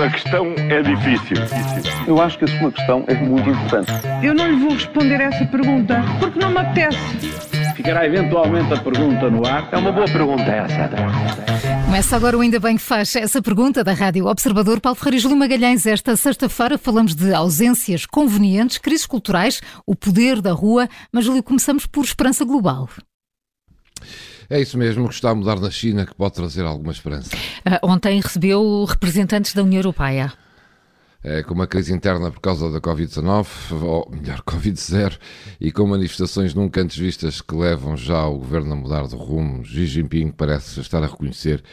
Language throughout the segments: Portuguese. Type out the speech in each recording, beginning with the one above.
A questão é difícil. Eu acho que a sua questão é muito importante. Eu não lhe vou responder essa pergunta porque não me apetece. Ficará eventualmente a pergunta no ar. É uma boa pergunta essa. Começa agora o Ainda Bem que faz essa pergunta da Rádio Observador. Paulo Ferreira e Júlio Magalhães, esta sexta-feira falamos de ausências convenientes, crises culturais, o poder da rua, mas Júlio, começamos por esperança global. É isso mesmo que está a mudar na China que pode trazer alguma esperança. Uh, ontem recebeu representantes da União Europeia. É, com uma crise interna por causa da Covid-19, ou melhor, Covid-0, e com manifestações nunca antes vistas que levam já o governo a mudar de rumo, Xi Jinping parece estar a reconhecer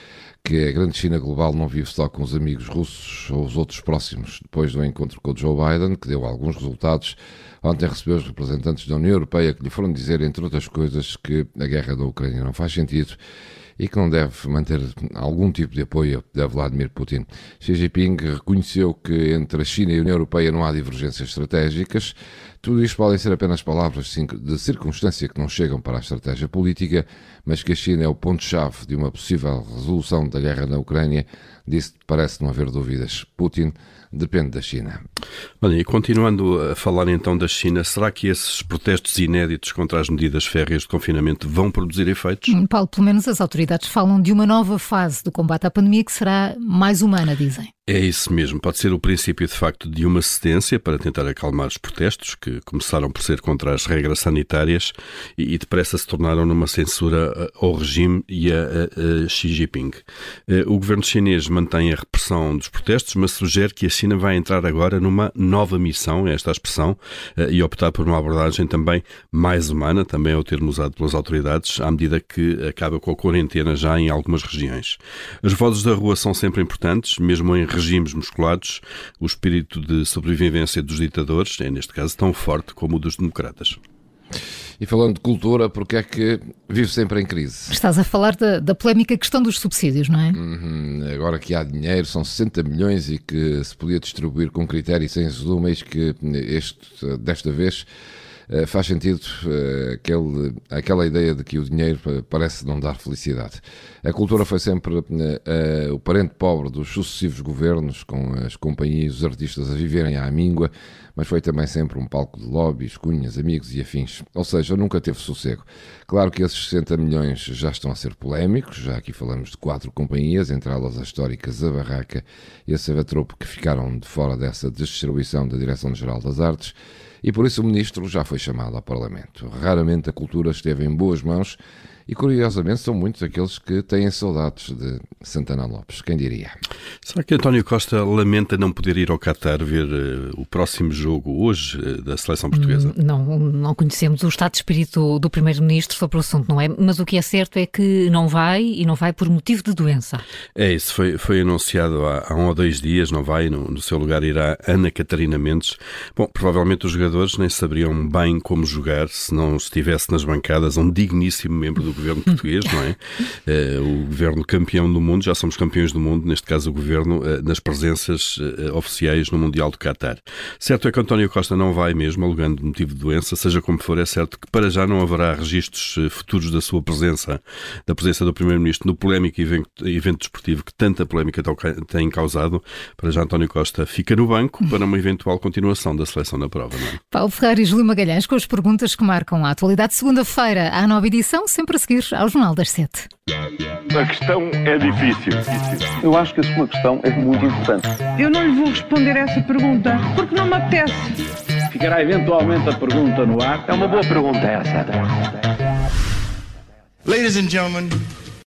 que a grande China global não vive só com os amigos russos ou os outros próximos. Depois do encontro com o Joe Biden, que deu alguns resultados, ontem recebeu os representantes da União Europeia que lhe foram dizer, entre outras coisas, que a guerra da Ucrânia não faz sentido e que não deve manter algum tipo de apoio a Vladimir Putin. Xi Jinping reconheceu que entre a China e a União Europeia não há divergências estratégicas. Tudo isto podem ser apenas palavras de circunstância que não chegam para a estratégia política, mas que a China é o ponto-chave de uma possível resolução da guerra na Ucrânia, disse parece não haver dúvidas. Putin depende da China. Olha, e continuando a falar então da China, será que esses protestos inéditos contra as medidas férreas de confinamento vão produzir efeitos? Hum, Paulo, pelo menos as autoridades falam de uma nova fase do combate à pandemia que será mais humana, dizem. É isso mesmo. Pode ser o princípio, de facto, de uma cedência para tentar acalmar os protestos, que começaram por ser contra as regras sanitárias e, depressa se tornaram numa censura eh, ao regime e a, a, a Xi Jinping. Eh, o governo chinês mantém a repressão dos protestos, mas sugere que a China vai entrar agora numa nova missão, esta expressão, eh, e optar por uma abordagem também mais humana, também é o termo usado pelas autoridades, à medida que acaba com a quarentena já em algumas regiões. As vozes da rua são sempre importantes, mesmo em regimes musculados, o espírito de sobrevivência dos ditadores é, neste caso, tão forte como o dos democratas. E falando de cultura, porque é que vive sempre em crise? Estás a falar da, da polémica questão dos subsídios, não é? Uhum. Agora que há dinheiro, são 60 milhões e que se podia distribuir com critério e sem resumo, eis que este, desta vez faz sentido uh, aquele, aquela ideia de que o dinheiro parece não dar felicidade. A cultura foi sempre uh, o parente pobre dos sucessivos governos, com as companhias e os artistas a viverem à míngua, mas foi também sempre um palco de lobbies, cunhas, amigos e afins. Ou seja, nunca teve sossego. Claro que esses 60 milhões já estão a ser polémicos, já aqui falamos de quatro companhias, entre elas A Barraca e a Savatropo, que ficaram de fora dessa distribuição da Direção-Geral das Artes e por isso o ministro já foi chamado ao Parlamento. Raramente a cultura esteve em boas mãos e curiosamente são muitos aqueles que têm saudades de Santana Lopes, quem diria? Será que António Costa lamenta não poder ir ao Qatar ver uh, o próximo jogo hoje uh, da seleção portuguesa? Hum, não, não conhecemos o estado de espírito do Primeiro-Ministro sobre o assunto, não é? Mas o que é certo é que não vai e não vai por motivo de doença. É isso, foi, foi anunciado há, há um ou dois dias, não vai, no, no seu lugar irá Ana Catarina Mendes. Bom, provavelmente os jogadores nem saberiam bem como jogar se não estivesse nas bancadas um digníssimo membro do governo português, não é? Uh, o governo campeão do mundo, já somos campeões do mundo, neste caso o governo, uh, nas presenças uh, oficiais no Mundial do Qatar. Certo é que António Costa não vai mesmo, alegando motivo de doença, seja como for, é certo que para já não haverá registros futuros da sua presença, da presença do Primeiro-Ministro no polémico evento, evento desportivo que tanta polémica tem causado. Para já António Costa fica no banco para uma eventual continuação da seleção na prova. Não é? Paulo Ferreira e Júlio Magalhães com as perguntas que marcam a atualidade. Segunda-feira, à nova edição, sempre a seguir ao Jornal das Sete. A questão é difícil. Eu acho que a sua questão é muito importante. Eu não lhe vou responder essa pergunta porque não me apetece. Ficará eventualmente a pergunta no ar. É uma boa pergunta essa. Ladies and gentlemen,